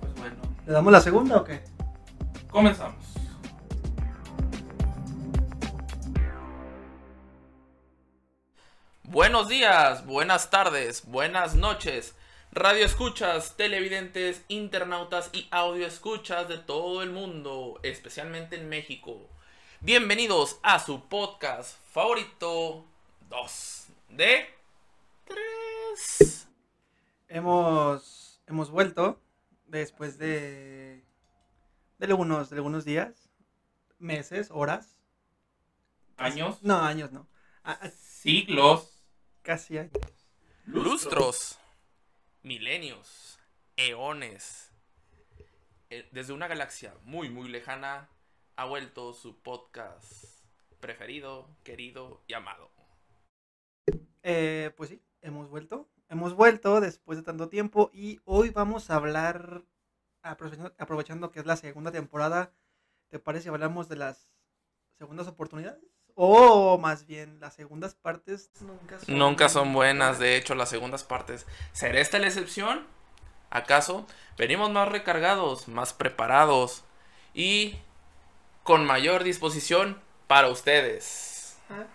Pues bueno, ¿Le damos la segunda o qué? comenzamos. Buenos días, buenas tardes, buenas noches. Radio escuchas, televidentes, internautas y audio escuchas de todo el mundo, especialmente en México. Bienvenidos a su podcast favorito 2 de 3. Hemos, hemos vuelto después de, de, algunos, de algunos días, meses, horas. Años, No, años no. Siglos, casi años. lustros, milenios, eones. Eh, Desde una galaxia muy, muy lejana ha vuelto su podcast preferido, querido y amado. Eh, pues sí, hemos vuelto. Hemos vuelto después de tanto tiempo y hoy vamos a hablar, aprovechando, aprovechando que es la segunda temporada, ¿te parece si hablamos de las segundas oportunidades? O más bien, las segundas partes nunca son, Nunca son buenas, de hecho, las segundas partes. ¿Será esta la excepción? ¿Acaso? Venimos más recargados, más preparados y con mayor disposición para ustedes. Ah,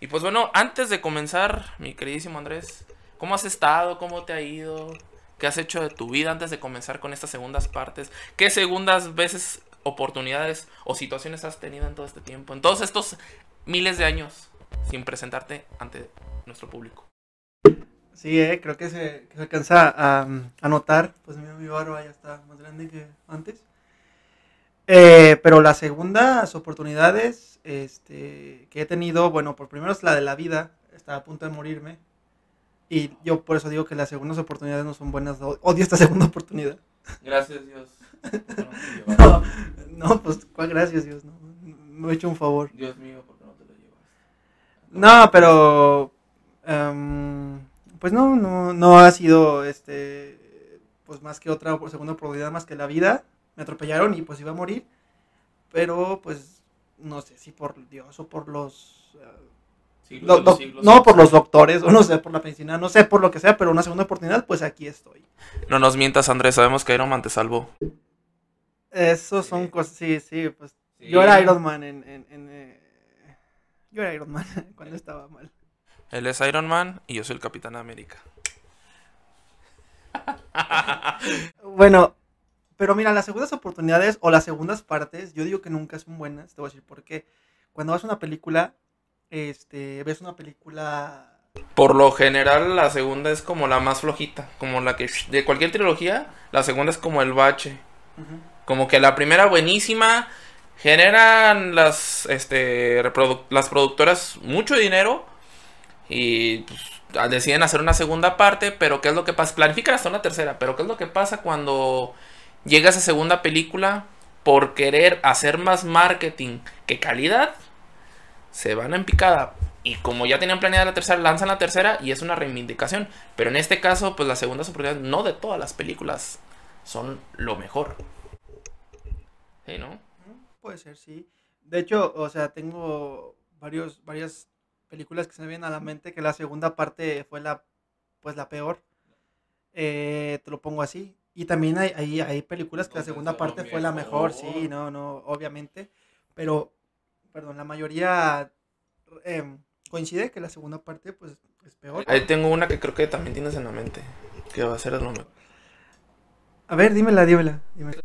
Y pues bueno, antes de comenzar, mi queridísimo Andrés, ¿cómo has estado? ¿Cómo te ha ido? ¿Qué has hecho de tu vida antes de comenzar con estas segundas partes? ¿Qué segundas veces, oportunidades o situaciones has tenido en todo este tiempo? En todos estos miles de años sin presentarte ante nuestro público. Sí, eh, creo que se, que alcanza a, a notar. Pues mira, mi barba ya está más grande que antes. Eh, pero las segundas oportunidades este, que he tenido, bueno, por primero es la de la vida. Estaba a punto de morirme. Y yo por eso digo que las segundas oportunidades no son buenas. Odio esta segunda oportunidad. Gracias Dios. No, no pues, ¿cuál gracias, Dios? No, me he hecho un favor. Dios mío, ¿por qué no te lo llevas? No, pero em, pues no, no, no ha sido este pues más que otra segunda oportunidad más que la vida. Me atropellaron y pues iba a morir. Pero pues no sé si por Dios o por los eh, Siglos do- no por los doctores o no sé por la medicina, no sé por lo que sea, pero una segunda oportunidad, pues aquí estoy. No nos mientas, Andrés. Sabemos que Iron Man te salvó. Eso son Sí. cosas, sí, sí, pues Sí. yo era Iron Man en, en, en, eh, yo era Iron Man cuando estaba mal. Él es Iron Man y yo soy el Capitán América. Bueno, pero mira, las segundas oportunidades o las segundas partes, yo digo que nunca son buenas, te voy a decir por qué. Cuando vas a una película, este, ves una película... Por lo general, la segunda es como la más flojita. Como la que. De cualquier trilogía, la segunda es como el bache. Como que la primera buenísima. Generan las. Este. las productoras mucho dinero. Y. pues, deciden hacer una segunda parte. Pero ¿qué es lo que pasa? Planifican hasta una tercera. Pero ¿qué es lo que pasa cuando llega esa segunda película? Por querer hacer más marketing que calidad. Se van en picada. Y como ya tenían planeada la tercera, lanzan la tercera y es una reivindicación. Pero en este caso, pues las segundas oportunidades, no de todas las películas, son lo mejor. Sí, ¿no? Puede ser, sí. De hecho, o sea, tengo varios, varias películas que se me vienen a la mente que la segunda parte fue la, pues la peor. Eh, te lo pongo así. Y también hay, hay, hay películas que la segunda parte fue la mejor. sí, no, no, obviamente. Pero, perdón, la mayoría em, coincide que la segunda parte, pues, es peor. Ahí tengo una que creo que también tienes en la mente. Que va a ser lo mejor. A ver, dímela, dímela. dímela.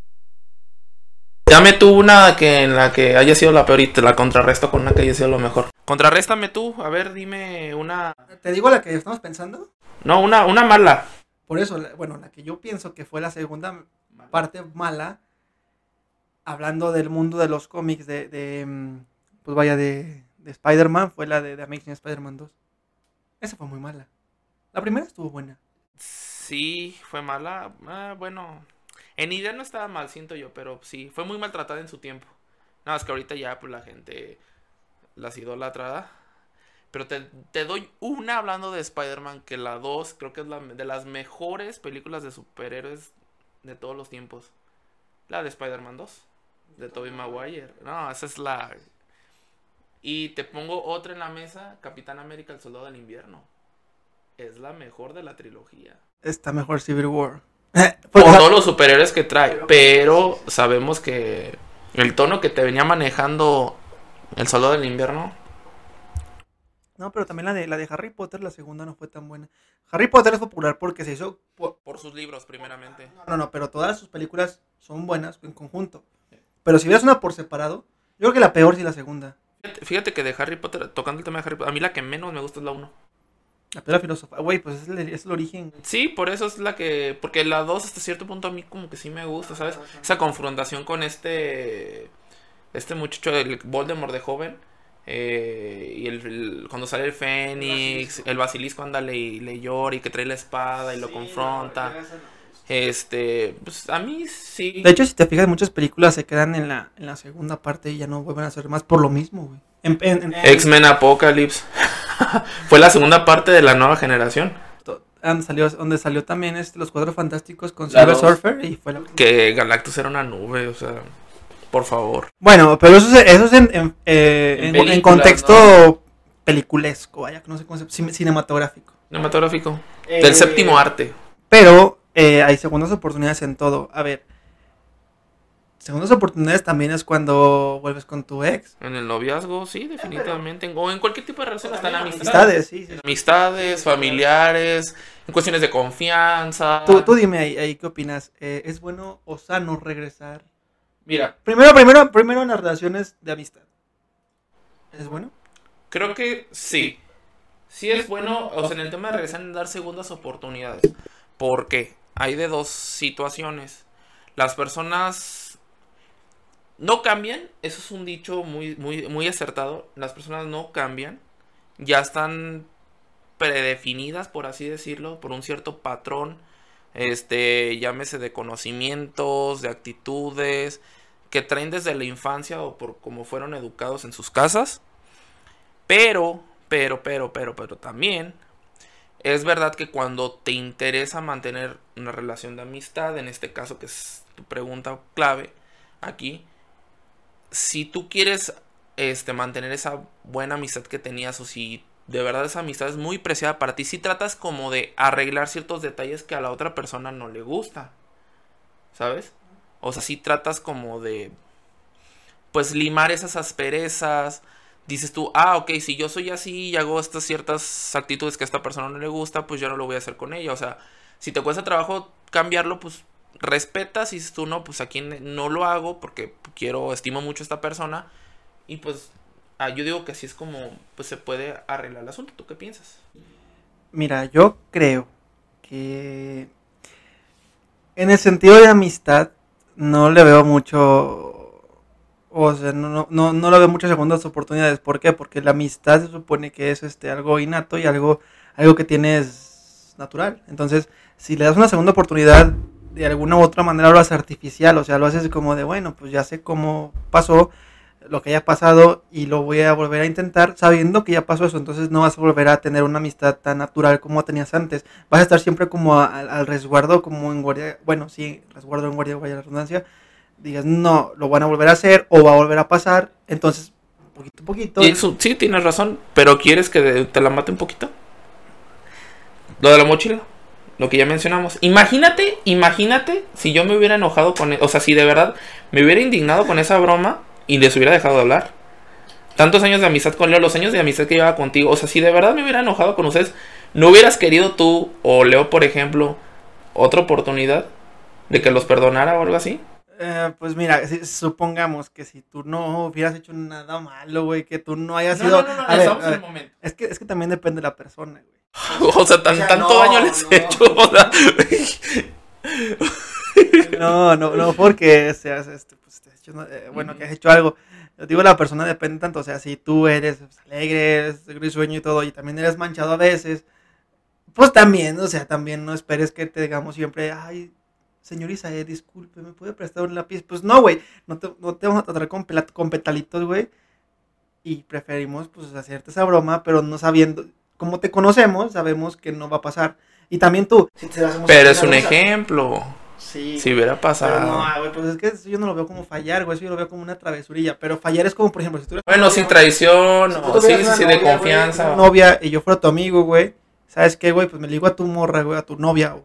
Dame tú una que en la que haya sido la peor y te la contrarresto con una que haya sido lo mejor. Contrarréstame tú, a ver, dime una. ¿Te digo la que estamos pensando? No, una, una mala. Por eso, bueno, la que yo pienso que fue la segunda parte mala, hablando del mundo de los cómics, de, de, mm, pues vaya, de, de Spider-Man, fue la de, de Amazing Spider-Man 2. Esa fue muy mala. La primera estuvo buena. Sí, fue mala. Ah, bueno, en idea no estaba mal, siento yo, pero sí, fue muy maltratada en su tiempo. Nada más que ahorita ya, pues la gente las idolatrada. Pero te, te doy una hablando de Spider-Man, que la 2 creo que es la de las mejores películas de superhéroes de todos los tiempos. La de Spider-Man 2, de Tobey Maguire. No, esa es la... Y te pongo otra en la mesa, Capitán América, el Soldado del Invierno. es la mejor de la trilogía. Está mejor Civil War. Por todos los superiores que trae, pero sabemos que el tono que te venía manejando el Soldado del Invierno. No, pero también la de, la de Harry Potter, la segunda no fue tan buena. Harry Potter es popular porque se hizo... Por, sus libros, primeramente. No, no, pero todas sus películas son buenas en conjunto. Pero si vieras una por separado, yo creo que la peor sí la segunda. Fíjate, que de Harry Potter, tocando el tema de Harry Potter, a mí la que menos me gusta es la 1. La piedra filosofal, güey, pues es el, es el, origen. Sí, por eso es la que. Porque la 2 hasta cierto punto a mí como que sí me gusta, ¿sabes? Esa confrontación con este. Este muchacho, el Voldemort de joven. Eh, y el, cuando sale el Fénix, el basilisco, anda le, le llora y que trae la espada y lo confronta. Este, pues a mí sí. De hecho, si te fijas, muchas películas se quedan en la, en la segunda parte y ya no vuelven a hacer más por lo mismo, güey. X-Men Apocalypse. Fue la segunda parte de la nueva generación. Donde salió, donde salió también este, los cuadros fantásticos con Silver Surfer y fue Que Galactus era una nube, o sea, por favor. Bueno, pero eso, es, eso es en, en, eh, contexto peliculesco, vaya, no sé cómo se cinematográfico. Cinematográfico. Del eh, séptimo arte. Pero eh, hay segundas oportunidades en todo. A ver, segundas oportunidades también es cuando vuelves con tu ex. En el noviazgo, sí, definitivamente. O en cualquier tipo de relación están amistades. sí, Amistades, familiares, en cuestiones de confianza. Tú, tú dime ahí, qué opinas. Eh, ¿Es bueno o sano regresar? Mira. Primero, primero, primero en las relaciones de amistad. ¿Es bueno? Creo que sí. Sí es bueno, o sea, en el tema de regresar en dar segundas oportunidades. ¿Por qué? Hay de dos situaciones. Las personas no cambian, eso es un dicho muy, muy, muy acertado. Las personas no cambian, ya están predefinidas, por así decirlo, por un cierto patrón, este, llámese de conocimientos, de actitudes, que traen desde la infancia o por cómo fueron educados en sus casas. Pero, pero, pero, pero, pero también es verdad que cuando te interesa mantener una relación de amistad, en este caso que es tu pregunta clave aquí, si tú quieres este, mantener esa buena amistad que tenías o si de verdad esa amistad es muy preciada para ti, si tratas como de arreglar ciertos detalles que a la otra persona no le gusta. ¿Sabes? O sea, si tratas como de pues limar esas asperezas. Dices tú, ah, ok, si yo soy así y hago estas ciertas actitudes que a esta persona no le gusta, pues yo no lo voy a hacer con ella. O sea, si te cuesta trabajo cambiarlo, pues respetas y dices tú, no, pues aquí no lo hago porque quiero, estimo mucho a esta persona. Y pues ah, yo digo que así es como pues se puede arreglar el asunto. ¿Tú qué piensas? Mira, yo creo que en el sentido de amistad no le veo mucho o sea, no, no, no le veo muchas segundas oportunidades. ¿Por qué? Porque la amistad se supone que es este algo innato y algo, algo que tienes natural. Entonces, si le das una segunda oportunidad de alguna u otra manera lo haces artificial, o sea, lo haces como de, bueno, pues ya sé cómo pasó lo que haya pasado y lo voy a volver a intentar sabiendo que ya pasó eso, entonces no vas a volver a tener una amistad tan natural como tenías antes, vas a estar siempre como al resguardo, como en guardia, bueno, sí, resguardo en guardia, vaya la redundancia, digas, no, lo van a volver a hacer o va a volver a pasar, entonces, poquito a poquito. sí, tienes razón, pero ¿quieres que te la mate un poquito? Lo de la mochila lo que ya mencionamos. Imagínate, imagínate si yo me hubiera enojado con, e, o sea, si de verdad me hubiera indignado con esa broma y les hubiera dejado de hablar. Tantos años de amistad con Leo, los años de amistad que llevaba contigo, o sea, si de verdad me hubiera enojado con ustedes, ¿no hubieras querido tú o Leo, por ejemplo, otra oportunidad de que los perdonara o algo así? Eh, pues mira, supongamos que si tú no hubieras hecho nada malo, güey, que tú no hayas sido... No, no, no, el momento. Es que, es que también depende de la persona, güey. O sea, tanto daño les he hecho. no, no, no, porque seas este, pues, eh, bueno, que has hecho algo. Yo digo, la persona depende tanto, o sea, si tú eres pues, alegre, eres grisueño y todo, y también eres manchado a veces, pues también, o sea, también no esperes que te digamos siempre, ay, señor Isaías, disculpe, ¿me puede prestar un lápiz? Pues no, güey, no te, no te vamos a tratar con, con petalitos, güey, y preferimos, pues, hacerte esa broma, pero no sabiendo, como te conocemos, sabemos que no va a pasar. Y también tú. pero es un ejemplo. Sí. Si hubiera pasado. no, güey, pues es que eso yo no lo veo como fallar, güey. Eso yo lo veo como una travesurilla. Pero fallar es como, por ejemplo, si tú Bueno, sin traición, o sí, sí, de confianza. novia y yo fuera tu amigo, güey. ¿sabes qué, güey? Pues me ligo a tu morra, güey, a tu novia. O,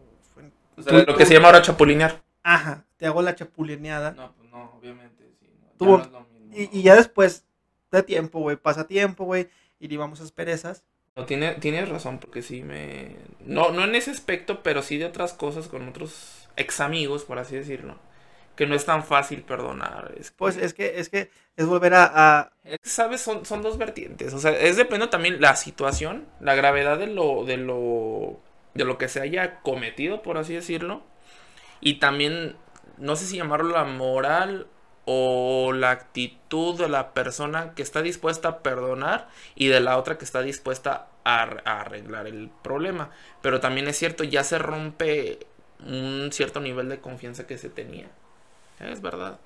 o sea, lo que se llama ahora chapulinear. Ajá, te hago la chapulineada. No, pues no, obviamente, sí. No, Tuvo- no es lo mismo. Y, y ya después de tiempo, güey, pasa tiempo, güey, y le vamos a asperezas. No, tiene, tienes razón, porque sí me... No, no en ese aspecto, pero sí de otras cosas con otros ex amigos, por así decirlo. Que no es tan fácil perdonar. Es que- Pues es que, es que es volver a, a- Es que, ¿Sabes? Son, son dos vertientes. O sea, es dependiendo también la situación, la gravedad de lo, de lo, de lo que se haya cometido, por así decirlo. Y también, no sé si llamarlo la moral o la actitud de la persona que está dispuesta a perdonar y de la otra que está dispuesta a, ar- a arreglar el problema. Pero también es cierto, ya se rompe un cierto nivel de confianza que se tenía. Es verdad.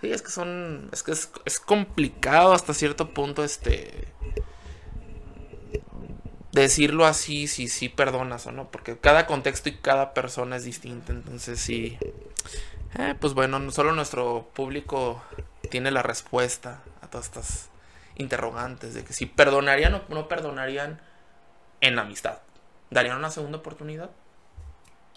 Sí, es que son. Es que es complicado hasta cierto punto este. Decirlo así, si sí perdonas o no. Porque cada contexto y cada persona es distinta. Entonces sí. Eh, pues bueno, no solo nuestro público tiene la respuesta a todas estas interrogantes. De que si perdonarían o no perdonarían en la amistad. ¿Darían una segunda oportunidad?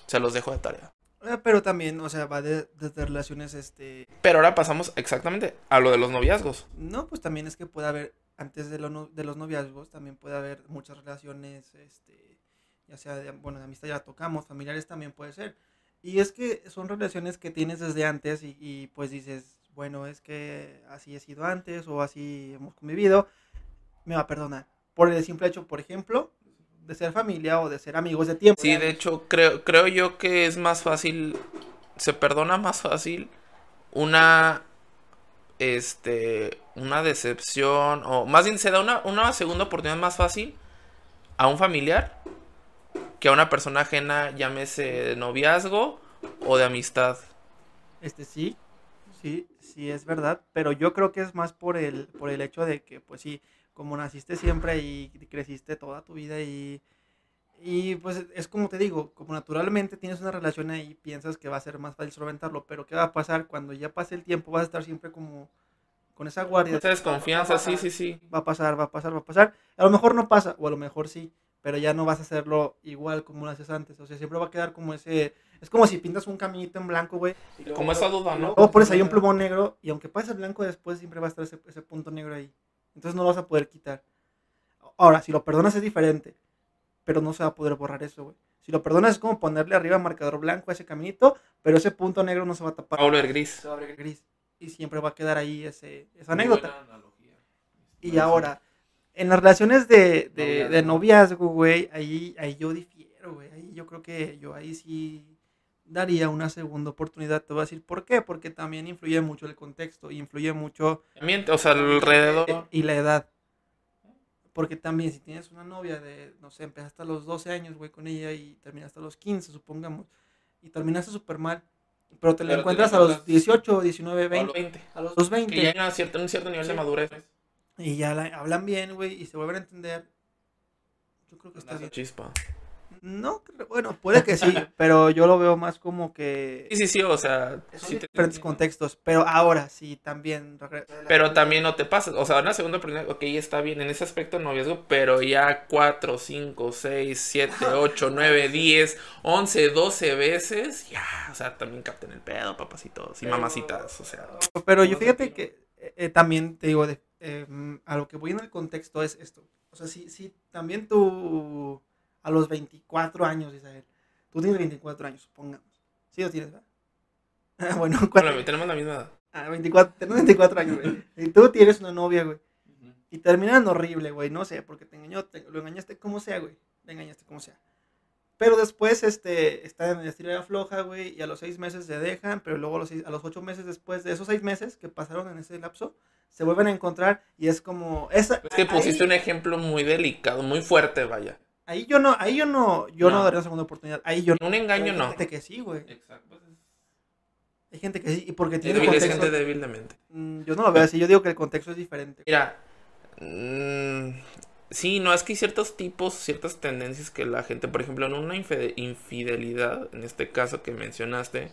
Se los dejo de tarea. eh, Pero también, o sea, va de- desde relaciones, este... Pero ahora pasamos exactamente a lo de los noviazgos. No, pues también es que puede haber, antes de, lo de los noviazgos, también puede haber muchas relaciones, este, ya sea, de, bueno, de amistad ya tocamos, familiares también puede ser. Y es que son relaciones que tienes desde antes y, y, pues dices, bueno, es que así he sido antes o así hemos convivido, me va a perdonar. Por el simple hecho, por ejemplo, de ser familia o de ser amigos de tiempo. Sí, de hecho, creo, creo yo que es más fácil, se perdona más fácil una, este, una decepción, o más bien se da una, una segunda oportunidad más fácil a un familiar que a una persona ajena, llámese de noviazgo o de amistad. Este sí, sí, sí es verdad, pero yo creo que es más por el, por el hecho de que, pues sí, como naciste siempre y creciste toda tu vida y, y pues es como te digo, como naturalmente tienes una relación ahí, piensas que va a ser más fácil solventarlo, pero ¿qué va a pasar cuando ya pase el tiempo? Vas a estar siempre como con esa guardia. Esa desconfianza, sí, sí, sí. Va a pasar, va a pasar, va a pasar. A lo mejor no pasa, o a lo mejor sí, pero ya no vas a hacerlo igual como lo haces antes. O sea, siempre va a quedar como ese... Es como si pintas un caminito en blanco, güey. Como esa duda, ¿no? O pones ahí un plumón negro y aunque pase el blanco después siempre va a estar ese, ese punto negro ahí. Entonces no lo vas a poder quitar. Ahora, si lo perdonas es diferente, pero no se va a poder borrar eso, güey. Si lo perdonas es como ponerle arriba marcador blanco a ese caminito, pero ese punto negro no se va a tapar. Va a volver gris. Se va a abrir gris. Y siempre va a quedar ahí ese, esa anécdota. Y ahora, en las relaciones de, de, de noviazgo, güey, ahí, ahí yo difiero, güey. Ahí yo creo que yo ahí sí daría una segunda oportunidad. Te voy a decir por qué. Porque también influye mucho el contexto. y Influye mucho Ambiente, o sea, alrededor. y la edad. Porque también si tienes una novia de, no sé, empezaste a los 12 años, güey, con ella y terminaste a los 15, supongamos. Y terminaste súper mal. Pero te la Pero te encuentras la a los encuentras 18, 19, a los 20. 20. A los 20. Que ya hay una cierta- un cierto nivel de Sí. madurez. Y ya la- hablan bien, güey, y se vuelven a entender. Yo creo que está bien. chispa. No, bueno, puede que sí, pero yo lo veo más como que Sí, sí, sí, o sea. son sí te- diferentes contextos. Pero ahora sí, también. Pero también no te pasas. O sea, una segunda oportunidad, ok, está bien en ese aspecto de noviazgo, pero ya 4, 5, 6, 7, 8, 9, 10, 11, 12 veces, ya, o sea, también capten el pedo, papacitos y Pero- mamacitas, o sea. Pero yo fíjate que eh, eh, también te digo, de- eh, mm, a lo que voy en el contexto es esto. O sea, si, si también tú a los 24 años, Isabel, tú tienes 24 años, supongamos. Sí, lo tienes, ¿verdad? Ah, bueno, ¿cuánto? Bueno, tenemos la misma edad. Ah, 24, tenés 24 años, güey. Y tú tienes una novia, güey. Y terminan horrible, güey. No sé, porque te engañó, te- lo engañaste como sea, güey. Le engañaste como sea. Pero después, este, está en la estirada floja, güey. Y a los seis meses se dejan. Pero luego a los, seis- a los ocho meses después de esos seis meses que pasaron en ese lapso, se vuelven a encontrar. Y es como. Esa, Es que pusiste ahí, un ejemplo muy delicado, muy fuerte, vaya. Ahí yo no, ahí yo no, yo no, No. daría una segunda oportunidad. Ahí yo no. Un engaño Hay no. gente que sí, güey. Exacto. Hay gente que sí. Y porque tiene débil, es gente débil de mente. Mm, Yo no lo veo así. Yo digo que el contexto es diferente. Mira, mm, sí, no, es que hay ciertos tipos, ciertas tendencias que la gente, por ejemplo, en una infide- infidelidad, en este caso que mencionaste,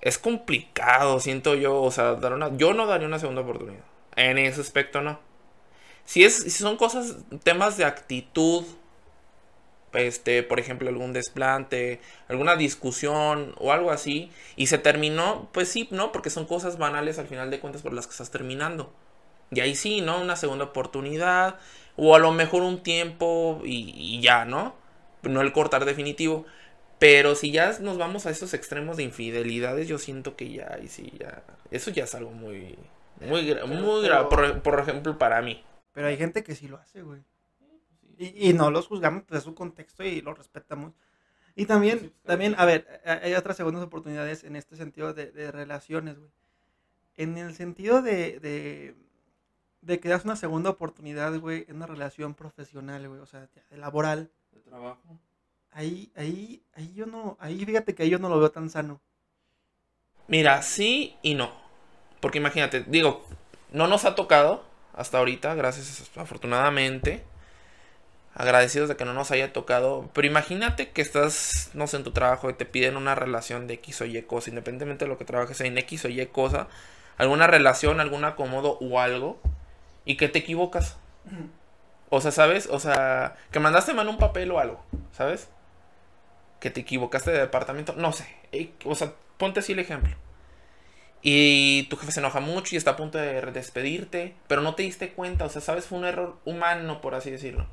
es complicado, siento yo, o sea, dar una, yo no daría una segunda oportunidad. En ese aspecto no. Si es, si son cosas, temas de actitud, este, por ejemplo, algún desplante, alguna discusión o algo así, y se terminó, pues sí, ¿no? Porque son cosas banales al final de cuentas por las que estás terminando. Y ahí sí, ¿no? Una segunda oportunidad, o a lo mejor un tiempo y, y ya, ¿no? No el cortar definitivo. Pero si ya nos vamos a esos extremos de infidelidades, yo siento que ya, y sí, ya, eso ya es algo muy, muy, gra- muy grave, por, por ejemplo, para mí. Pero hay gente que sí lo hace, güey. Y, y no los juzgamos, pues es su contexto y lo respetamos. Y también, también, a ver, a- hay otras segundas oportunidades en este sentido de, de relaciones, güey. En el sentido de, de, de que das una segunda oportunidad, güey, en una relación profesional, güey, o sea, laboral. De trabajo. Ahí, ahí, ahí yo no, ahí fíjate que yo no lo veo tan sano. Mira, sí y no. Porque imagínate, digo, no nos ha tocado hasta ahorita, gracias afortunadamente. Agradecidos de que no nos haya tocado. Pero imagínate que estás, no sé, en tu trabajo y te piden una relación de X o Y cosa, independientemente de lo que trabajes en X o Y cosa, alguna relación, algún acomodo o algo, y que te equivocas. O sea, ¿sabes? O sea, que mandaste mal un papel o algo, ¿sabes? Que te equivocaste de departamento, no sé. O sea, ponte así el ejemplo. Y tu jefe se enoja mucho y está a punto de despedirte, pero no te diste cuenta, o sea, sabes, fue un error humano, por así decirlo.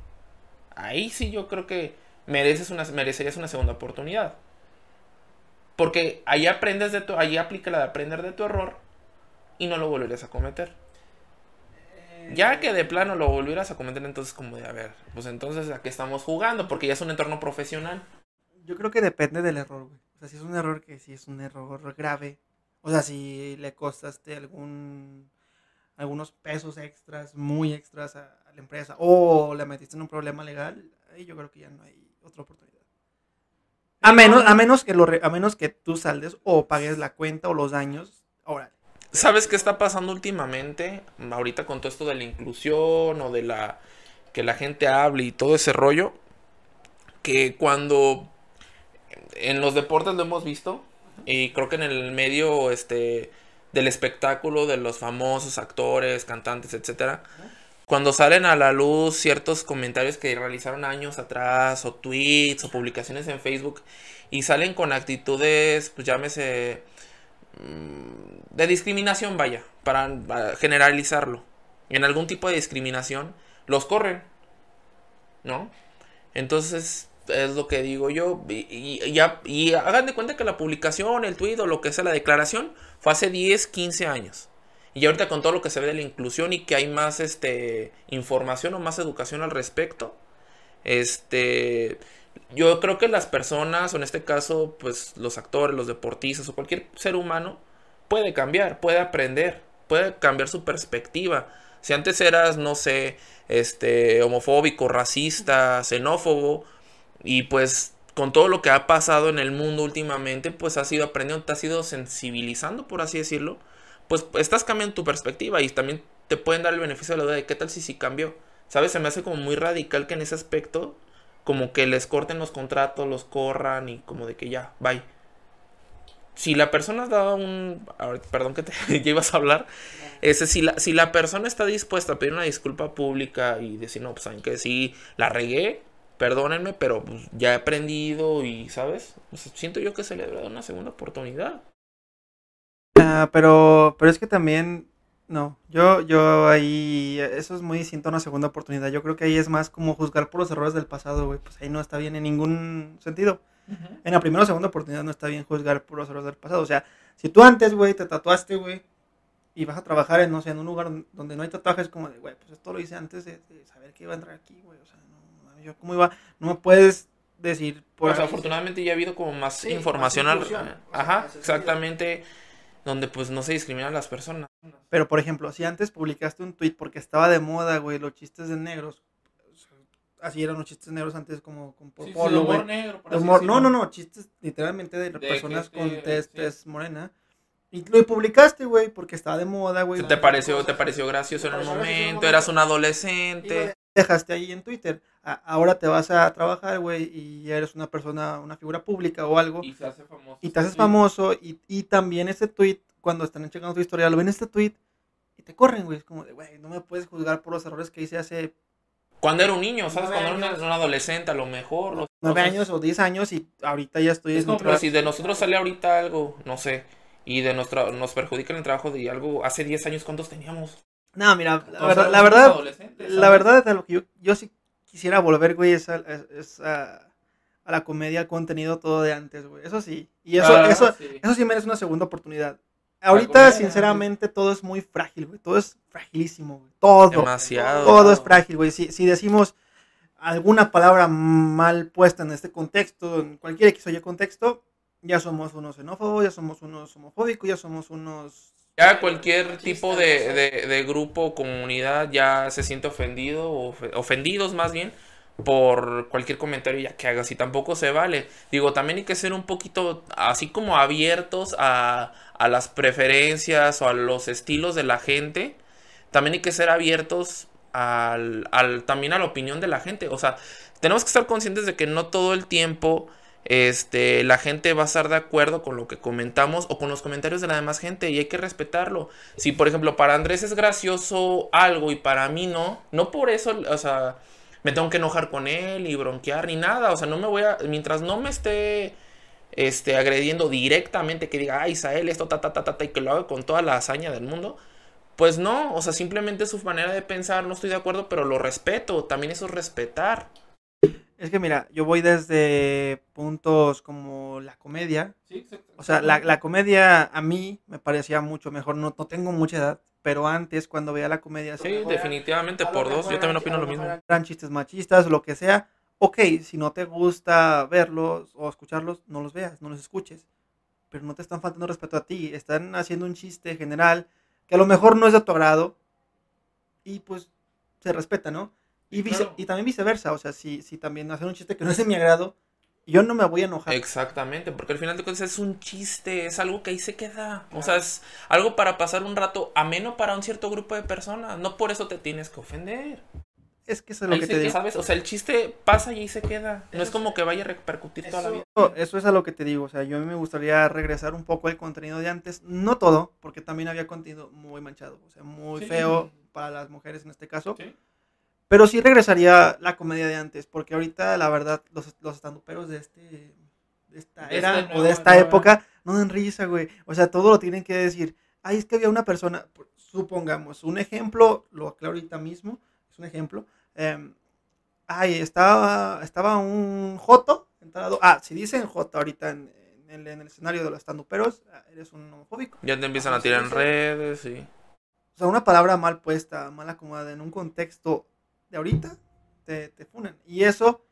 Ahí sí yo creo que mereces una, merecerías una segunda oportunidad. Porque ahí aprendes de tu, ahí aplica la de aprender de tu error y no lo volverías a cometer. Ya que de plano lo volvieras a cometer, entonces como de, a ver, pues entonces a qué estamos jugando, porque ya es un entorno profesional. Yo creo que depende del error, güey. O sea, si es un error que sí es un error grave. O sea, si le costaste algún algunos pesos extras, muy extras a, a la empresa, o le metiste en un problema legal, ahí yo creo que ya no hay otra oportunidad. A menos, a menos que lo re- a menos que tú saldes o pagues la cuenta o los daños, órale. ¿Sabes qué está pasando últimamente? Ahorita con todo esto de la inclusión o de la que la gente hable y todo ese rollo. Que cuando en los deportes lo hemos visto. Y creo que en el medio este del espectáculo de los famosos actores, cantantes, etcétera. Cuando salen a la luz ciertos comentarios que realizaron años atrás, o tweets, o publicaciones en Facebook, y salen con actitudes, pues llámese, mm, de discriminación, vaya, para, para generalizarlo. En algún tipo de discriminación, los corren, ¿no? Entonces, es lo que digo yo. Y, y- ya- y hagan de cuenta que la publicación, el tweet o lo que sea, la declaración, fue hace 10, 15 años. Y ahorita con todo lo que se ve de la inclusión y que hay más este información o más educación al respecto, este yo creo que las personas, o en este caso, pues los actores, los deportistas o cualquier ser humano puede cambiar, puede aprender, puede cambiar su perspectiva. Si antes eras, no sé, este homofóbico, racista, xenófobo y pues con todo lo que ha pasado en el mundo últimamente, pues has ido aprendiendo, te has ido sensibilizando, por así decirlo pues estás cambiando tu perspectiva y también te pueden dar el beneficio de la duda de qué tal si sí cambió. ¿Sabes? Se me hace como muy radical que en ese aspecto, como que les corten los contratos, los corran y como de que ya, bye. Si la persona da un... perdón que te ibas a hablar. Ese, si, la, si la persona está dispuesta a pedir una disculpa pública y decir, no, pues saben sí, la regué, perdónenme, pero pues, ya he aprendido y, ¿sabes? Siento yo que se le debe dar una segunda oportunidad. Ah, pero, pero es que también, no, yo, yo ahí, eso es muy distinto a una segunda oportunidad. Yo creo que ahí es más como juzgar por los errores del pasado, güey. Pues ahí no está bien en ningún sentido. En la primera o segunda oportunidad no está bien juzgar por los errores del pasado. O sea, si tú antes, güey, te tatuaste, güey, y vas a trabajar en, no sé, en un lugar donde no hay tatuajes, como de, güey, pues esto lo hice antes de, de saber que iba a entrar aquí, güey. O sea, yo cómo iba, no me puedes decir por Pues afortunadamente ya ha habido como más Sí, información más al... inclusión, o sea, Ajá, exactamente. Donde pues no se discriminan las personas. Pero, por ejemplo, si antes publicaste un tweet porque estaba de moda, güey, los chistes de negros. Así eran los chistes negros antes, como con por polo, güey. negro, De humor- No, no, no, chistes literalmente de, personas con tez, sí. tez morena. Y lo publicaste, güey, porque estaba de moda, güey. ¿Te pareció, te pareció gracioso en un pareció gracioso en un momento? Eras un adolescente. Dejaste ahí en Twitter. A- ahora te vas a trabajar, güey, y ya eres una persona, una figura pública o algo. Y se hace famoso. Y te haces famoso. Y, y también ese tweet, cuando están checando tu historia, lo ven este tweet y te corren, güey. Es como de, güey, no me puedes juzgar por los errores que hice hace Cuando era un niño, ¿sabes? Cuando era un, años. un adolescente, a lo mejor. o- nueve años o diez años y ahorita ya estoy... Es como si de nosotros sale ahorita algo, no sé, y de nuestra, nos perjudica en el trabajo de algo, hace diez años, ¿cuántos teníamos? No, mira, la verdad, la verdad, la verdad de lo que yo, yo sí quisiera volver, güey, es, a, la comedia, al contenido todo de antes, güey. Eso sí. Y eso, ah, eso, sí. eso sí merece una segunda oportunidad. Ahorita, sinceramente, todo es muy frágil, güey. Todo es fragilísimo, güey. Todo. Demasiado. Todo es frágil, güey. Si, si decimos alguna palabra mal puesta en este contexto, en cualquier X o Y contexto, ya somos unos xenófobos, ya somos unos homofóbicos, ya somos unos... Ya cualquier tipo de, de, de grupo o comunidad ya se siente ofendido, o ofendidos más bien, por cualquier comentario ya que hagas y tampoco se vale. Digo, también hay que ser un poquito así como abiertos a, a las preferencias o a los estilos de la gente. También hay que ser abiertos al, al, también a la opinión de la gente. O sea, tenemos que estar conscientes de que no todo el tiempo este, la gente va a estar de acuerdo con lo que comentamos o con los comentarios de la demás gente y hay que respetarlo. Si, por ejemplo, para Andrés es gracioso algo y para mí no, no por eso, o sea, me tengo que enojar con él y bronquear ni nada. O sea, no me voy a, mientras no me esté este, agrediendo directamente, que diga, ah, Isael, esto, ta, ta, ta, ta, ta, y que lo haga con toda la hazaña del mundo, pues no, o sea, simplemente su manera de pensar, no estoy de acuerdo, pero lo respeto, también eso es respetar. Es que mira, yo voy desde puntos como la comedia. Sí, O sea, la, la, comedia a mí me parecía mucho mejor, no, no tengo mucha edad, pero antes cuando veía la comedia... Sí, definitivamente, por dos, yo también opino lo mismo. Eran chistes machistas, lo que sea. Ok, si no te gusta verlos o escucharlos, no los veas, no los escuches. Pero no te están faltando respeto a ti, están haciendo un chiste general que a lo mejor no es de tu agrado y pues se respeta, ¿no? Y, y también viceversa, o sea, si, si también hacen un chiste que no es de mi agrado, yo no me voy a enojar. Exactamente, porque al final de cuentas es un chiste, es algo que ahí se queda. O sea, es algo para pasar un rato ameno para un cierto grupo de personas. No por eso te tienes que ofender. Es que eso es lo que te digo. ¿Sabes? O sea, el chiste pasa y ahí se queda. No es como que vaya a repercutir toda la vida. Eso es a lo que te digo. O sea, yo me gustaría regresar un poco al contenido de antes. No todo, porque también había contenido muy manchado. O sea, muy feo para las mujeres en este caso. Pero sí regresaría la comedia de antes, porque ahorita, la verdad, los, los estanduperos de este de esta era este o de esta época no dan risa, güey. O sea, todo lo tienen que decir. Ay, es que había una persona, supongamos, un ejemplo, lo aclaro ahorita mismo, es un ejemplo. Eh, ay, estaba, estaba un Joto entrado. Ah, si dicen Joto ahorita en, en, el escenario de los estanduperos, ah, eres un homofóbico. Ya te empiezan a tirar en redes, sí. O sea, una palabra mal puesta, mal acomodada en un contexto de ahorita, te, te funan. Y eso,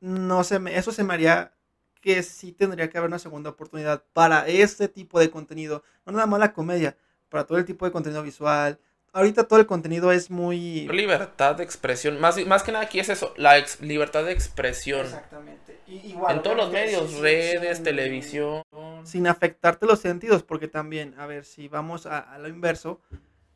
no se me, eso se me haría que sí tendría que haber una segunda oportunidad para este tipo de contenido. No nada más la comedia, para todo el tipo de contenido visual, ahorita todo el contenido es muy... Libertad de expresión. Más, más que nada aquí es eso, la libertad de expresión. Exactamente. igual, en todos los medios, redes, televisión. Sin afectarte los sentidos, porque también, a ver, si vamos a, lo inverso,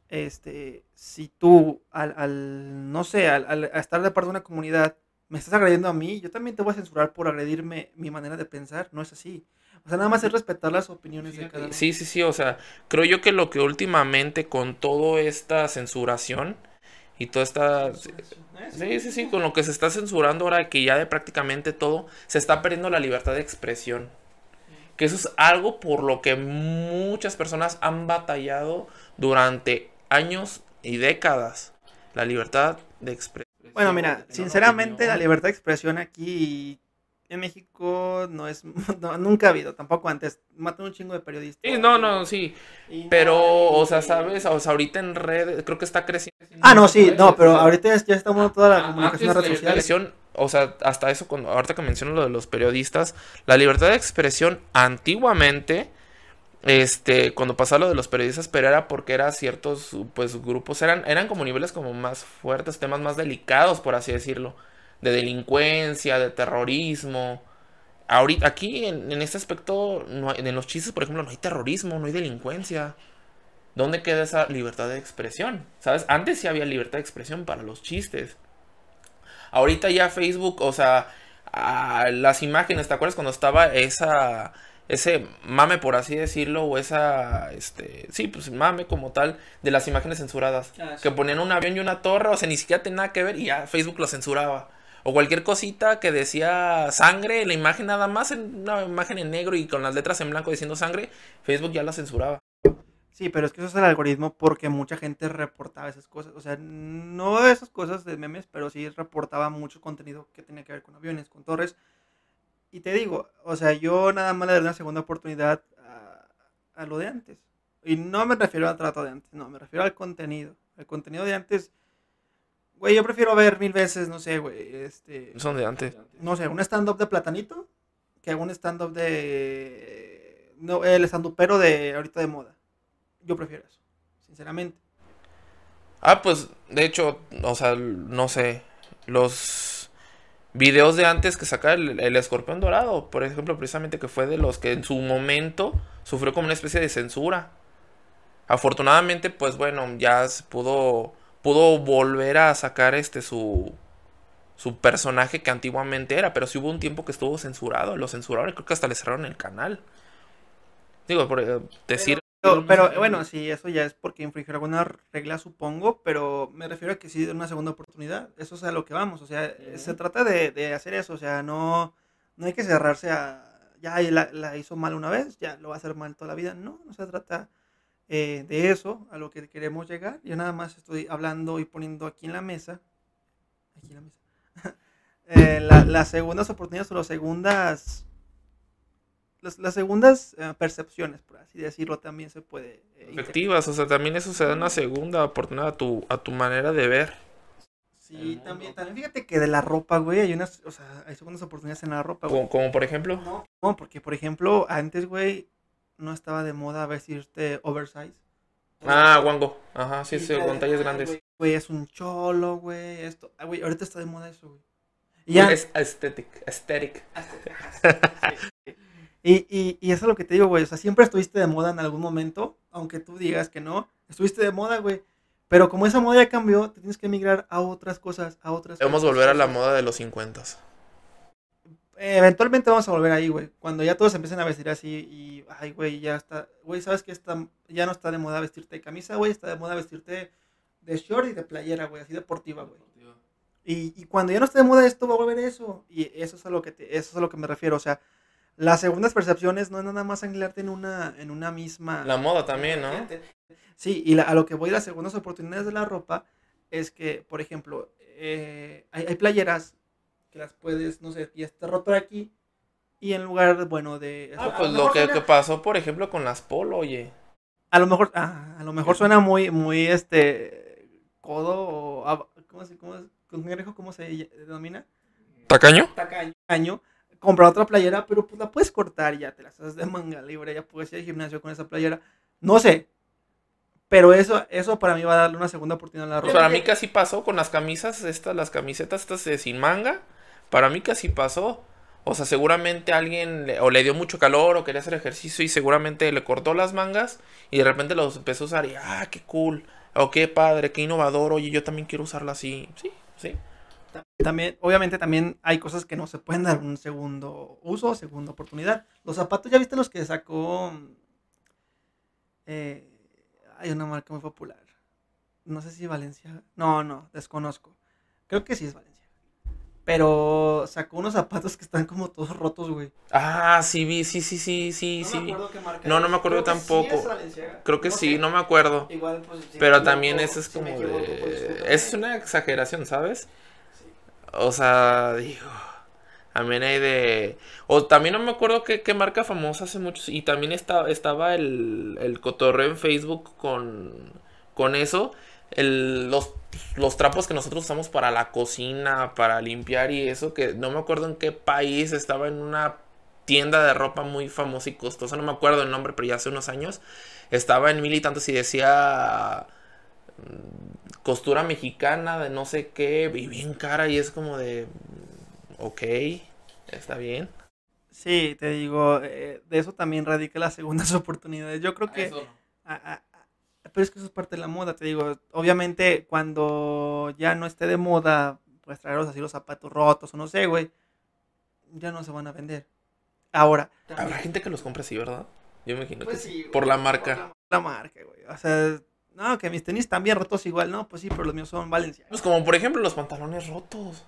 este, si tú al, al no sé, al, al, estar de parte de una comunidad, me estás agrediendo a mí, yo también te voy a censurar por agredirme mi manera de pensar, no es así. O sea, nada más es respetar las opiniones de cada uno. Sí, sí, sí, o sea, creo yo que lo que últimamente con toda esta censuración y toda esta... Sí, sí, sí, con lo que se está censurando ahora que ya de prácticamente todo, se está perdiendo la libertad de expresión. Que eso es algo por lo que muchas personas han batallado durante años y décadas. La libertad de expresión. Bueno, mira, sinceramente la libertad de expresión aquí en México no es, nunca ha habido, tampoco antes. Matan un chingo de periodistas. Sí, no, no, sí. Pero, o sea, ¿sabes? O sea, ahorita en redes, creo que está creciendo. Ah, no, sí, no, pero ahorita ya estamos toda la comunicación en redes sociales. O sea, hasta eso, cuando, ahorita que menciono lo de los periodistas, la libertad de expresión antiguamente, este, cuando pasaba lo de los periodistas, pero era porque eran ciertos, pues, grupos, eran, eran como niveles como más fuertes, temas más delicados, por así decirlo de delincuencia, de terrorismo. Ahorita, aquí en, este aspecto, en los chistes, por ejemplo, no hay terrorismo, no hay delincuencia. ¿Dónde queda esa libertad de expresión? ¿Sabes? Antes sí había libertad de expresión para los chistes. Ahorita ya Facebook, o sea, las imágenes, ¿te acuerdas cuando estaba esa ese mame por así decirlo o esa este sí pues mame como tal de las imágenes censuradas ah, que ponían un avión y una torre o sea ni siquiera tenía nada que ver y ya Facebook lo censuraba O cualquier cosita que decía sangre, la imagen nada más, en una imagen en negro y con las letras en blanco diciendo sangre, Facebook ya la censuraba. Sí, pero es que eso es el algoritmo porque mucha gente reportaba esas cosas. O sea, no esas cosas de memes, pero sí reportaba mucho contenido que tenía que ver con aviones, con torres. Y te digo, o sea, yo nada más le doy una segunda oportunidad a, a lo de antes. Y no me refiero al trato de antes, no, me refiero al contenido. El contenido de antes, güey, yo prefiero ver mil veces, no sé, güey, este... Son de antes. No sé, un stand-up de Platanito que un stand-up de... No, el stand-upero de ahorita de moda. Yo prefiero eso, sinceramente. Ah, pues, de hecho, o sea, no sé, los videos de antes que saca el, el escorpión dorado, por ejemplo, precisamente que fue de los que en su momento sufrió como una especie de censura. Afortunadamente, pues bueno, ya se pudo pudo volver a sacar este su su personaje que antiguamente era, pero sí hubo un tiempo que estuvo censurado, lo censuraron, creo que hasta le cerraron el canal. Digo, por eh, decir Pero, pero, bueno, sí, eso ya es porque infringió alguna regla, supongo, pero me refiero a que sí de una segunda oportunidad. Eso es a lo que vamos, o sea, se trata de, de hacer eso, o sea, no, no hay que cerrarse a, ya la, la hizo mal una vez, ya lo va a hacer mal toda la vida. No, no se trata eh, de eso, a lo que queremos llegar. Yo nada más estoy hablando y poniendo aquí en la mesa, aquí en la mesa, eh, la- las segundas oportunidades o las segundas, las, las segundas eh, percepciones, por así decirlo, también se puede. eh, efectivas, o sea, también eso se da una segunda oportunidad a tu a tu manera de ver. Sí, también, también fíjate que de la ropa, güey, hay unas, o sea, hay segundas oportunidades en la ropa, güey. Como, como por ejemplo, No, no, porque por ejemplo, antes, güey, no estaba de moda vestirte oversize. ah, Wango, ajá, sí, sí, con tallas ay, grandes. Güey, es un cholo, güey, esto. Ah, güey, ahorita está de moda eso, güey. Ya. Es aesthetic, aesthetic. Y, y, y eso es lo que te digo, güey. O sea, siempre estuviste de moda en algún momento, aunque tú digas que no. Estuviste de moda, güey. Pero como esa moda ya cambió, te tienes que emigrar a otras cosas, a otras Debemos cosas. volver a la moda de los 50 Eh, eventualmente vamos a volver ahí, güey. Cuando ya todos empiecen a vestir así y, ay, güey, ya está. Güey, ¿sabes qué? Está, ya no está de moda vestirte de camisa, güey. Está de moda vestirte de short y de playera, güey. Así deportiva, güey. Y, y cuando ya no esté de moda esto, va a volver eso. Y eso es a lo que, te- eso es a lo que me refiero. O sea, las segundas percepciones no es nada más anclarte en una, en una misma... La moda también, ¿no? Sí, y la- a lo que voy las segundas oportunidades de la ropa es que, por ejemplo, eh, hay, hay playeras que las puedes, no sé, y está roto aquí y en lugar, bueno, de... Ah, a pues lo que, suena- que pasó, por ejemplo, con las polo, oye. A lo mejor, ah, a lo mejor suena muy, muy, este, codo o... ab- ¿Cómo se, cómo, cómo se denomina? ¿Tacaño? tacaño, año, comprar otra playera, pero pues la puedes cortar ya te la haces de manga libre, ya puedes ir al gimnasio con esa playera. No sé. Pero eso, eso para mí va a darle una segunda oportunidad a la Pues ropa. para mí casi pasó con las camisas, estas, las camisetas estas de sin manga. Para mí casi pasó. O sea, seguramente alguien le- o le dio mucho calor o quería hacer ejercicio y seguramente le cortó las mangas y de repente los empezó a usar y ah, qué cool. O qué padre, qué innovador. Oye, yo también quiero usarla así. Sí, sí. También, obviamente también hay cosas que no se pueden dar un segundo uso, segunda oportunidad. Los zapatos, ¿ya viste los que sacó? Eh, hay una marca muy popular. No sé si Valencia. No, no, desconozco. Creo que sí es Valencia. Pero sacó unos zapatos que están como todos rotos, güey. Ah, sí vi, sí, sí, sí, sí, No sí. me acuerdo qué marca No, no me acuerdo Creo que sí tampoco. Creo que No sí, sé. no me acuerdo. Igual, pues, si Pero también eso es si como equivoco, pues, de... Es una exageración, ¿sabes? O sea, digo... También hay de... O también no me acuerdo qué, marca famosa hace muchos... Y también estaba, estaba el, el cotorreo en Facebook con, con eso. El, los, los trapos que nosotros usamos para la cocina, para limpiar y eso. Que no me acuerdo en qué país estaba en una tienda de ropa muy famosa y costosa. No me acuerdo el nombre, pero ya hace unos años. Estaba en mil y tantos y decía costura mexicana de no sé qué y bien cara y es como de mm, ok está bien Sí, te digo, eh, de eso también radica las segundas oportunidades. Yo creo que... a- a- a- pero es que eso es parte de la moda, te digo. Obviamente, cuando ya no esté de moda, pues traerlos así los zapatos rotos o no sé, güey, ya no se van a vender. Ahora, habrá gente que los compre así verdad yo me imagino Pues que sí, sí, por la marca Por la, la marca, güey. O sea, no, que mis tenis están bien rotos igual, no, pues sí, pero los míos son Valencia. pues como por ejemplo los pantalones rotos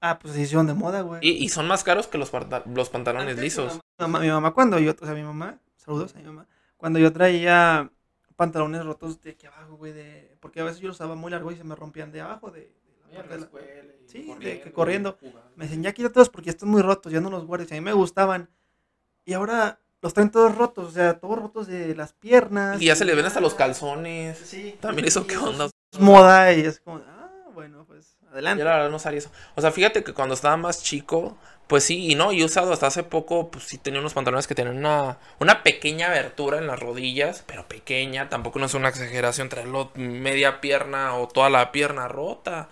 Ah, pues se hicieron de moda, güey. Y, y son más caros que los, parta- los pantalones lisos. Mi mamá, mi mamá cuando yo, o sea, mi mamá, saludos a mi mamá, cuando yo traía pantalones rotos de aquí abajo, güey, de, porque a veces yo los usaba muy largo y se me rompían de abajo, de, de la parte de la- Sí, de que corriendo. Me decían, ya quítalos porque ya están muy rotos, ya no los guardes. A mí me gustaban. Y ahora los traen todos rotos, o sea, todos rotos de las piernas. Y ya se le ven hasta los calzones. Sí. También eso, ¿qué onda? Es moda y es como, ah, bueno, pues adelante. Yo la verdad no sabía eso. O sea, fíjate que cuando estaba más chico, pues sí, y no, y he usado hasta hace poco, pues sí tenía unos pantalones que tenían una, una pequeña abertura en las rodillas, pero pequeña, tampoco no es una exageración traerlo media pierna o toda la pierna rota.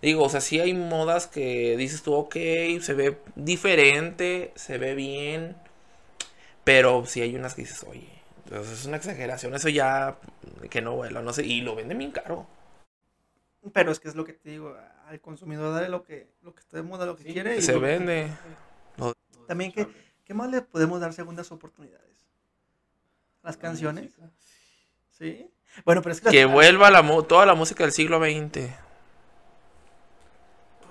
Digo, o sea, sí hay modas que dices tú, ok, se ve diferente, se ve bien, pero sí hay unas que dices, oye, pues es una exageración, eso ya que no vuela, no sé, y lo venden bien caro. Pero es que es lo que te digo, al consumidor dale lo que, lo que está de moda, lo que quiere. y se lo- vende. También que, ¿qué más le podemos dar segundas oportunidades? Las canciones, ¿sí? Bueno, pero es que... las- Que vuelva la toda la música del siglo XX.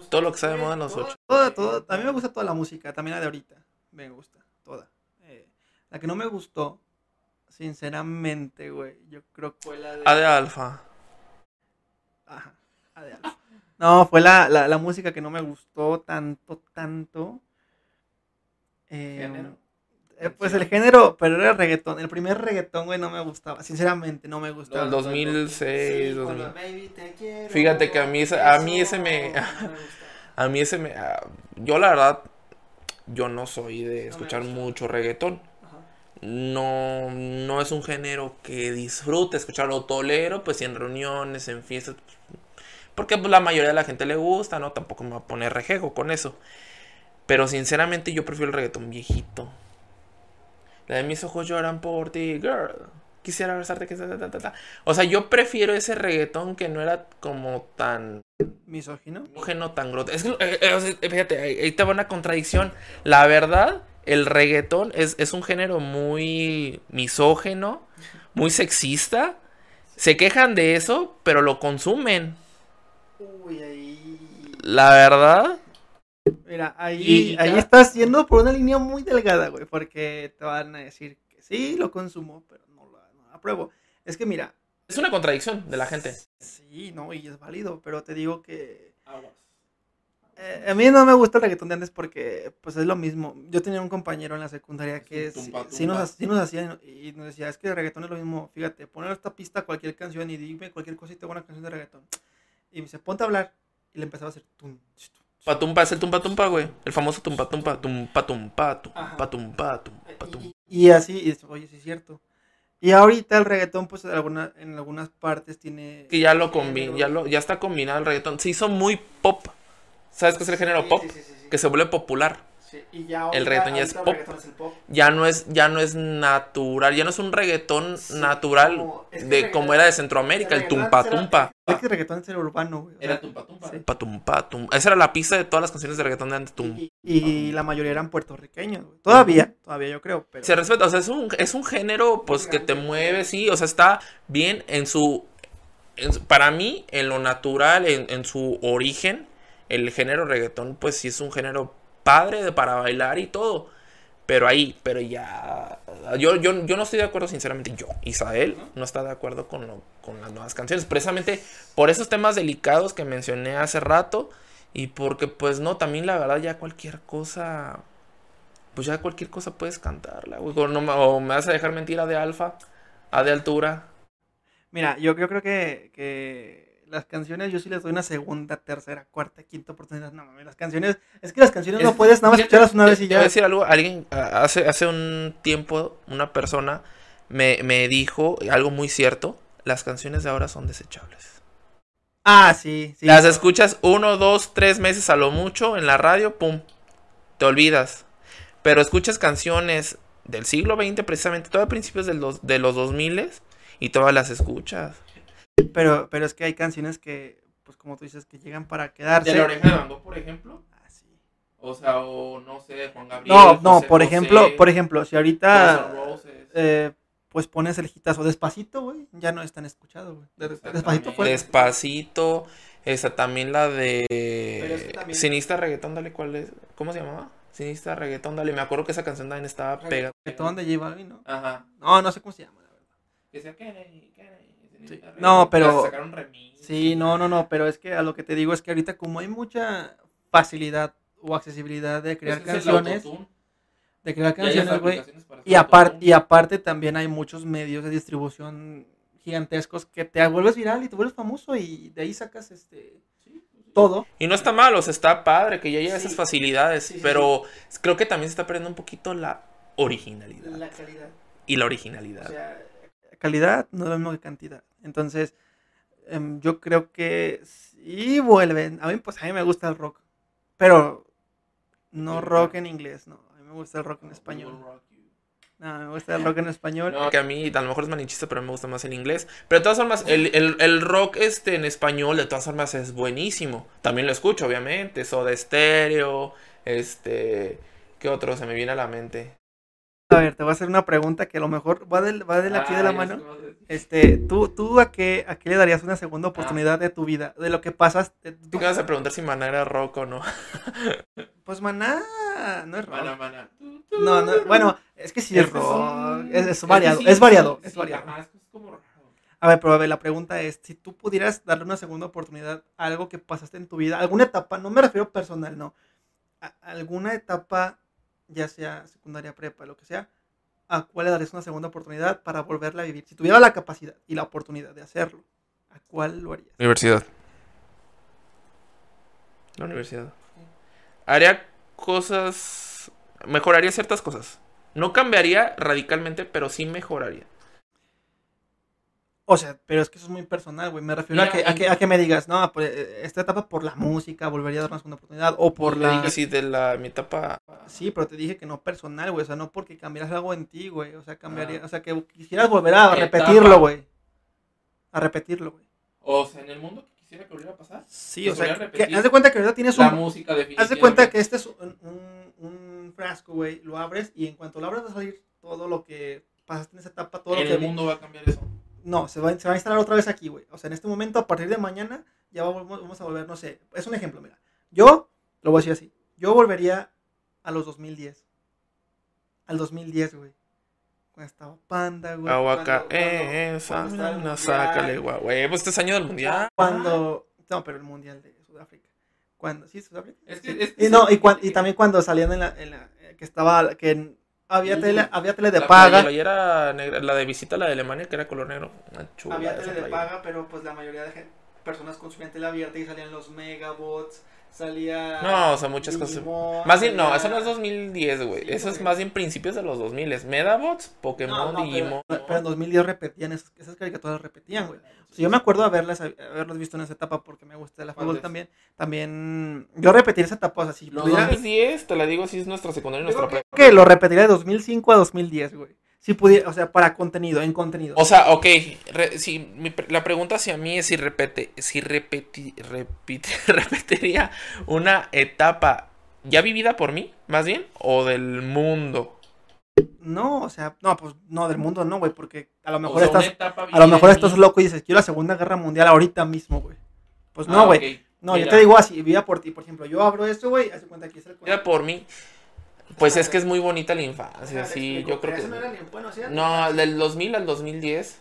Todo lo que está de moda en los ocho. Toda, toda, a mí me gusta toda la música, también la de ahorita. Me gusta, toda. La que no me gustó, sinceramente, güey, yo creo que fue la de... A de Alfa. Ajá, la de Alfa. No, fue la, la, la música que no me gustó tanto, tanto. Eh, ¿Género? eh, pues el género, pero era el reggaetón. El primer reggaetón, güey, no me gustaba. Sinceramente, no me gustaba. Del 2006, Sí, 2000. cuando, "Baby, te quiero", Fíjate que a mí ese- a mí ese me- no. A mí ese me... ah, yo la verdad, yo no soy de escuchar mucho reggaetón. No, no es un género que disfrute escucharlo tolero, pues en reuniones, en fiestas. Porque pues, la mayoría de la gente le gusta, ¿no? Tampoco me va a poner rejego con eso. Pero sinceramente yo prefiero el reggaetón viejito. La de mis ojos lloran por ti, girl. Quisiera besarte que... ta, ta, ta, ta. O sea, yo prefiero ese reggaetón que no era como tan Misógino. misógeno, tan grotesco. Es que, eh, eh, fíjate, ahí ahí te va una contradicción. La verdad, el reggaetón es, es un género muy misógeno, muy sexista. Se quejan de eso, pero lo consumen. Uy, ahí. La verdad, Mira, ahí, Y ahí estás yendo por una línea muy delgada, güey, porque te van a decir que sí, lo consumo, pero no lo, no lo apruebo. Es que mira, es una contradicción de la gente. sí, no, y es válido, pero te digo que eh, a mí no me gusta el reggaetón de antes porque, pues, es lo mismo. Yo tenía un compañero en la secundaria que sí, tumpa, sí nos, sí nos hacía y nos decía, es que el reggaetón es lo mismo, fíjate, poner esta pista cualquier canción y dime cualquier hago una canción de reggaetón. Y me dice, ponte a hablar. Y le empezaba a hacer tum. Patumpa es el tumpa tumpa, güey. El famoso tumpa tumpa, tumpa tumpa, tumpa tumpa, tumpa tumpa. Y, y así, y oye, sí es cierto. Y ahorita el reggaetón, pues en, alguna- en algunas partes tiene. Que ya lo combi géneros. ya lo, ya está combinado el reggaetón. Se hizo muy pop. ¿Sabes qué es el género Sí, pop? sí, sí, sí, sí. Que se vuelve popular. Sí, y ya el reggaetón ya es pop. reggaetón es el pop. Ya no es, ya no es natural, ya no es un reggaetón Sí, natural como- es que el de reggaetón- como era de Centroamérica, el tumpa era- tumpa. Es que el reggaetón era urbano, güey. o sea, tumpa tumpa. sí. Tumpa tumpa tum. Esa era la pista de todas las canciones de reggaetón de antes. Y, y la mayoría eran puertorriqueños, güey. Todavía, todavía yo creo. Pero Se respeta, o sea, es un, es un género pues que te mueve, sí, o sea, está bien en su, en su- para mí, en lo natural, en, en su origen, el género reggaetón pues sí es un género padre de para bailar y todo, pero ahí, pero ya, yo, yo, yo no estoy de acuerdo sinceramente, yo, Isael, no está de acuerdo con, lo- con las nuevas canciones, precisamente por esos temas delicados que mencioné hace rato y porque pues no, también la verdad ya cualquier cosa pues ya cualquier cosa puedes cantarla, güey. O, no me- o me vas a dejar mentira de alfa, a de altura. mira, yo, yo creo que, que las canciones yo sí les doy una segunda, tercera, cuarta, quinta oportunidad. No mames, las canciones. Es que las canciones no Es- puedes nada más escucharlas una vez y te voy a ya. decir algo, alguien hace, hace un tiempo, una persona me, me dijo algo muy cierto. Las canciones de ahora son desechables. Ah, sí, sí. Las escuchas uno, dos, tres meses a lo mucho en la radio, pum, te olvidas. Pero escuchas canciones del siglo XX, precisamente, todo a principios del dos- de los 2000 y todas las escuchas. Pero, pero es que hay canciones que, pues como tú dices, que llegan para quedarse. de Bando, por ejemplo. Ah, sí. O sea, o no sé, Juan Gabriel. No, no, por José, ejemplo, por ejemplo, si ahorita eh, pues pones el hitazo despacito, güey, ya no es tan escuchado, güey. De- Despacito fue. Despacito. Esa también la de. es que también- Sinistra Reggaetón, dale, ¿cuál es? ¿Cómo se llamaba? Sinistra Reggaetón, dale. Me acuerdo que esa canción también estaba pegada. Reggaetón de J Balvin, ¿no? Ajá. No, no sé cómo se llama, la verdad. Que sea Kennedy, Kennedy, Sinistra Sí. No, pero- sacaron. Sí, no, no, no, pero es que a lo que te digo es que ahorita como hay mucha facilidad o accesibilidad de crear Pues canciones, de crear canciones, güey, y aparte y aparte también hay muchos medios de distribución gigantescos que te vuelves viral y te vuelves famoso y de ahí sacas este todo. Y no está mal, o sea, está padre que ya haya Sí. esas facilidades, Sí, sí, pero creo que también se está perdiendo un poquito la originalidad. calidad. Y la originalidad. O sea, calidad no es lo mismo que cantidad. Entonces, em, yo creo que sí vuelven. A mí, pues a mí me gusta el rock. Pero no rock en inglés, no. A mí me gusta el rock en español. No, me gusta el rock en español. No, que a mí a lo mejor es manichista, pero me gusta más el inglés. Pero de todas formas, el, el- el rock este en español, de todas formas, es buenísimo. También lo escucho, obviamente. Soda Stereo, este... ¿Qué otro se me viene a la mente? A ver, te voy a hacer una pregunta que a lo mejor va de, va de aquí de la mano. Este, ¿tú, tú a, qué, a qué le darías una segunda oportunidad de tu vida? De lo que pasas. Tú vas a preguntar si Maná era rock o no. pues maná, no es rock. Maná, Maná. No, no, bueno, es que sí es rock. son- Es, es variado, sí, es variado, sí, es variado. A ver, pero a ver, la pregunta es, si tú pudieras darle una segunda oportunidad a algo que pasaste en tu vida, alguna etapa, no me refiero personal, no, a alguna etapa, ya sea secundaria, prepa, lo que sea, ¿a cuál le darías una segunda oportunidad para volverla a vivir? Si tuviera la capacidad y la oportunidad de hacerlo, ¿a cuál lo harías? Universidad. La universidad. Haría cosas. Mejoraría ciertas cosas. No cambiaría radicalmente, pero sí mejoraría. O sea, pero es que eso es muy personal, güey. Me refiero a que, a, que, a que me digas, no, pues, esta etapa por la música, volvería a dar una segunda oportunidad. O por la. dije sí, de la mi etapa. Sí, pero te dije que no personal, güey. O sea, no porque cambiaras algo en ti, güey. O sea, cambiaría. Ah. O sea, que quisieras volver a ¿Qué repetirlo, güey. A repetirlo, güey. O sea, en el mundo que quisiera que volviera a pasar. Sí, o sea, que, haz de cuenta que ahorita tienes La un. música de Haz de cuenta que este es un, un, un frasco, güey. Lo abres y en cuanto lo abres va a salir todo lo que pasaste en esa etapa, todo lo que el mundo va a cambiar eso. No, se va, se va a instalar otra vez aquí, güey. O sea, en este momento, a partir de mañana, ya vamos, vamos a volver, no sé. Es un ejemplo, mira. Yo, lo voy a decir así. Yo volvería a los 2010. Al 2010, güey. Cuando estaba Panda, güey. Aguaca, cuando- eh, cuando- esa, no, sácale, guau, güey. Pues este es año del mundial. Cuando. No, pero el mundial de Sudáfrica. Cuando. ¿Sí, Sudáfrica? Es que- Sí. es que y, no, y, cuan- y también cuando salían en la. En la que estaba. Que en- había, tele, había tele de La paga. playera negra, la de visita, la de Alemania, que era color negro. Chula Había tele de paga, pero pues la mayoría de gen- personas consumían tele abierta y salían los megabots, salía... No, o sea, muchas cosas. Digimon, Más bien, no, salía- eso no es 2010, güey. Sí, eso es güey. más bien principios de los 2000. Medabots, No, Pokémon, no, Digimon. pero, pero en 2010 repetían, esas, esas caricaturas repetían, güey. O sea, yo me acuerdo de haberlas, haberlas visto en esa etapa porque me gusta el fútbol también. También, yo repetiría esa etapa, o sea, si Los pudiera... 2010, te la digo, así es nuestra secundaria y nuestra prepa. que lo repetiría de 2005 a 2010, güey. Si pudiera, o sea, para contenido, en contenido. O sea, ok, re- si mi la pregunta hacia mí es si repete, si repeti, repite, repetiría una etapa ya vivida por mí, más bien, o del mundo. No, o sea, no, pues no, del mundo no, güey, porque a lo O mejor sea, estás... A lo vivida mejor estás mí. loco y dices, quiero la Segunda Guerra Mundial ahorita mismo, güey. Pues no, Ah, güey. No, yo te digo así, vida por ti. Por ejemplo, yo abro esto, güey, haz de cuenta que es el... Vivida por mí. Pues es que es muy bonita la infancia, sí, yo creo que... Eso no era ni bueno, ¿sí? No, del 2000 al 2010.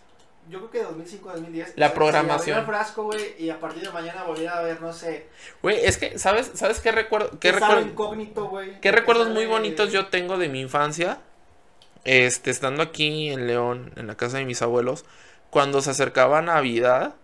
Yo creo que de 2005 a 2010. La se- se programación. abrió el frasco, güey, y a partir de mañana volviera a ver, no sé... Güey, es que, ¿sabes, ¿sabes qué recuerdo? ¿Qué, recuerdo? incógnito, güey. ¿Qué recuerdos muy bonitos yo tengo de mi infancia? Este, estando aquí en León, en la casa de mis abuelos, cuando se acercaba Navidad,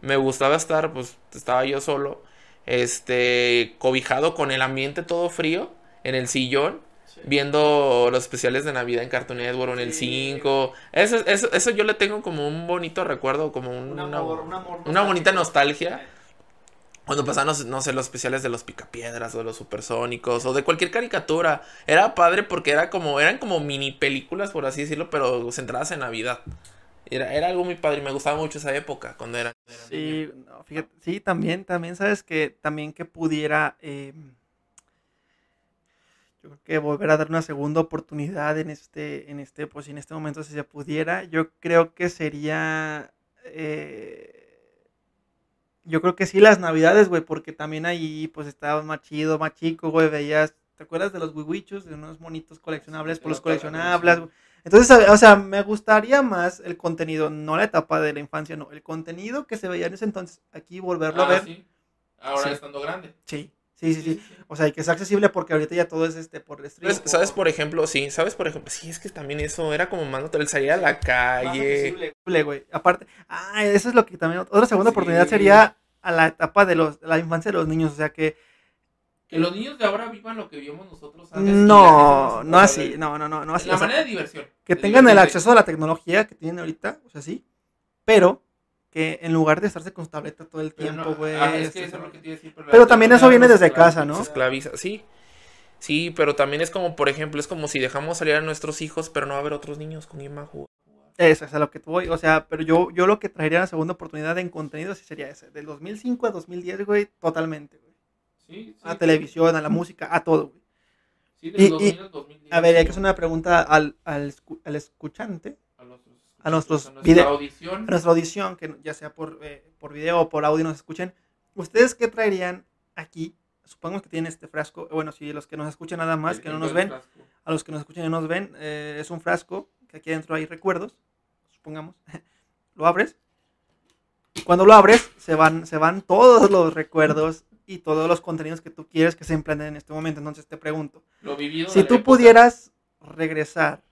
me gustaba estar, pues estaba yo solo, este, cobijado con el ambiente todo frío, en el sillón, Sí. viendo los especiales de Navidad en Cartoon Network o en el Sí. 5. Eso, eso, eso yo le tengo como un bonito recuerdo, como un- Un una, amor, un amor una bonita nostalgia. Cuando pasaban, los- no sé, los especiales de los picapiedras o de los supersónicos o de cualquier caricatura. Era padre porque era como, eran como mini películas, por así decirlo, pero centradas en Navidad. Era, era algo muy padre y me gustaba mucho esa época cuando era. Sí, no, fíjate, sí, también, también sabes que también que pudiera, eh, Yo creo que volver a dar una segunda oportunidad en este, en este, pues en este momento si se pudiera, yo creo que sería, eh, yo creo que sí las navidades, güey, porque también ahí pues estaba más chido, más chico, güey, veías, ¿te acuerdas de los wiwichos? De unos monitos coleccionables, por los coleccionables, güey. Entonces, o sea, me gustaría más el contenido, no la etapa de la infancia, no, el contenido que se veía en ese entonces, aquí volverlo a Ah, ver. sí. Ahora Sí. estando grande. Sí, sí, sí, sí. O sea, y que sea accesible porque ahorita ya todo es este por stream. ¿Sabes, sabes, por ejemplo? Sí, ¿sabes, por ejemplo? Sí, es que también eso era como más natural salir a la calle. accesible, güey. Aparte, ah, eso es lo que también otra segunda Sí. oportunidad sería a la etapa de los la infancia de los niños, o sea que Que los niños de ahora vivan lo que vivimos nosotros antes. no, no así, no, no, no, no así. La o sea, manera de diversión. que de tengan el acceso a la tecnología que tienen ahorita, o sea, sí, pero que en lugar de estarse con su tableta todo el Pero tiempo, no, güey. ah, es este, que eso es lo que te decir. Pero también eso viene desde casa, ¿no? esclaviza, sí. Sí, pero también es como, por ejemplo, es como si dejamos salir a nuestros hijos, pero no va a haber otros niños con quien más jugar. Eso es a lo que tú voy. O sea, pero yo, yo lo que traería la segunda oportunidad en contenido sí sería ese. Del 2005 a 2010, güey, totalmente, güey. Sí, sí. A televisión, a la música, a todo, güey. Sí, Y- del 2000 y- al 2010. A ver, hay que hacer una pregunta al, al escuchante, A nuestros, a nuestra audición. a nuestra audición, que ya sea por, eh, por video o por audio nos escuchen. ¿Ustedes qué traerían aquí? Supongamos que tienen este frasco. Bueno, si los que nos escuchan nada más, El- que no nos ven, frasco. a los que nos escuchan y no nos ven, eh, es un frasco que aquí adentro hay recuerdos, supongamos. lo abres. Cuando lo abres, se van, se van todos los recuerdos y todos los contenidos que tú quieres que se empleen en este momento. Entonces te pregunto, Lo vivido si tú época. pudieras regresar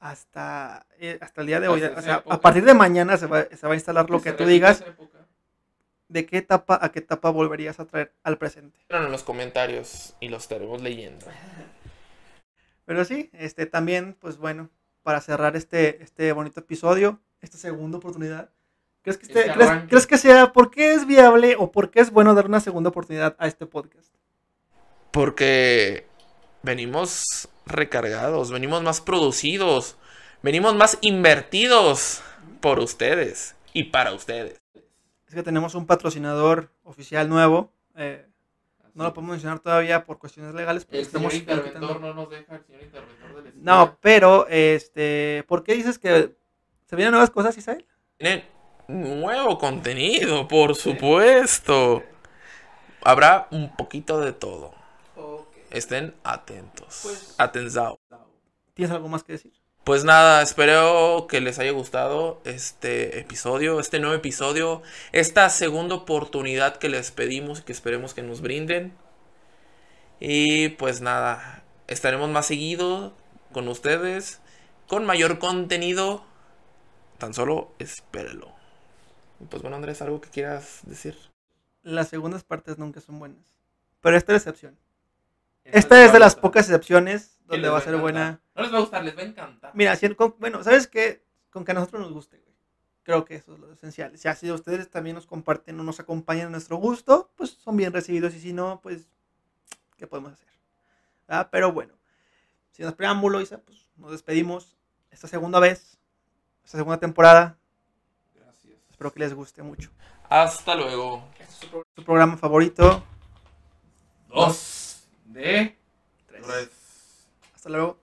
hasta, eh, hasta el día de hoy, Hasta o sea, a partir de mañana se va, se va a instalar lo Que tú digas. ¿de qué etapa a qué etapa volverías a traer al presente? Pónganlo en los comentarios y los estaremos leyendo. Pero sí, este también, pues bueno, para cerrar este, este bonito episodio, esta segunda oportunidad, ¿crees que, este- Este crees, crees que sea, por qué es viable o por qué es bueno dar una segunda oportunidad a este podcast? Porque venimos recargados, venimos más producidos, venimos más invertidos por ustedes y para ustedes. Es que tenemos un patrocinador oficial nuevo, eh, no lo podemos mencionar todavía por cuestiones legales, El señor estamos interventor no nos deja, el señor interventor del estudio. No, pero, este, ¿por qué dices que se vienen nuevas cosas, Isael? Tienen nuevo contenido, por supuesto. Habrá un poquito de todo. Estén atentos. Pues- Atenzados. ¿Tienes algo más que decir? Pues nada, espero que les haya gustado este episodio, este nuevo episodio, esta segunda oportunidad que les pedimos y que esperemos que nos brinden. Y pues nada, estaremos más seguido con ustedes, con mayor contenido. Tan solo espérelo. Y Pues bueno, Andrés, ¿algo que quieras decir? Las segundas partes nunca son buenas, pero esta es la excepción. Esta es de las pocas excepciones donde va a ser buena. No les va a gustar, les va a encantar. Mira, si- con- bueno, ¿sabes qué? Con que a nosotros nos guste, güey. Creo que eso es lo esencial. Si así ustedes también nos comparten o nos acompañan a nuestro gusto, pues son bien recibidos. Y si no, pues, ¿qué podemos hacer? ¿Verdad? Pero bueno, sin más preámbulo, Isa, pues nos despedimos esta segunda vez, esta segunda temporada. Gracias. Espero que les guste mucho. Hasta luego. Su programa favorito. Dos de. Hasta luego.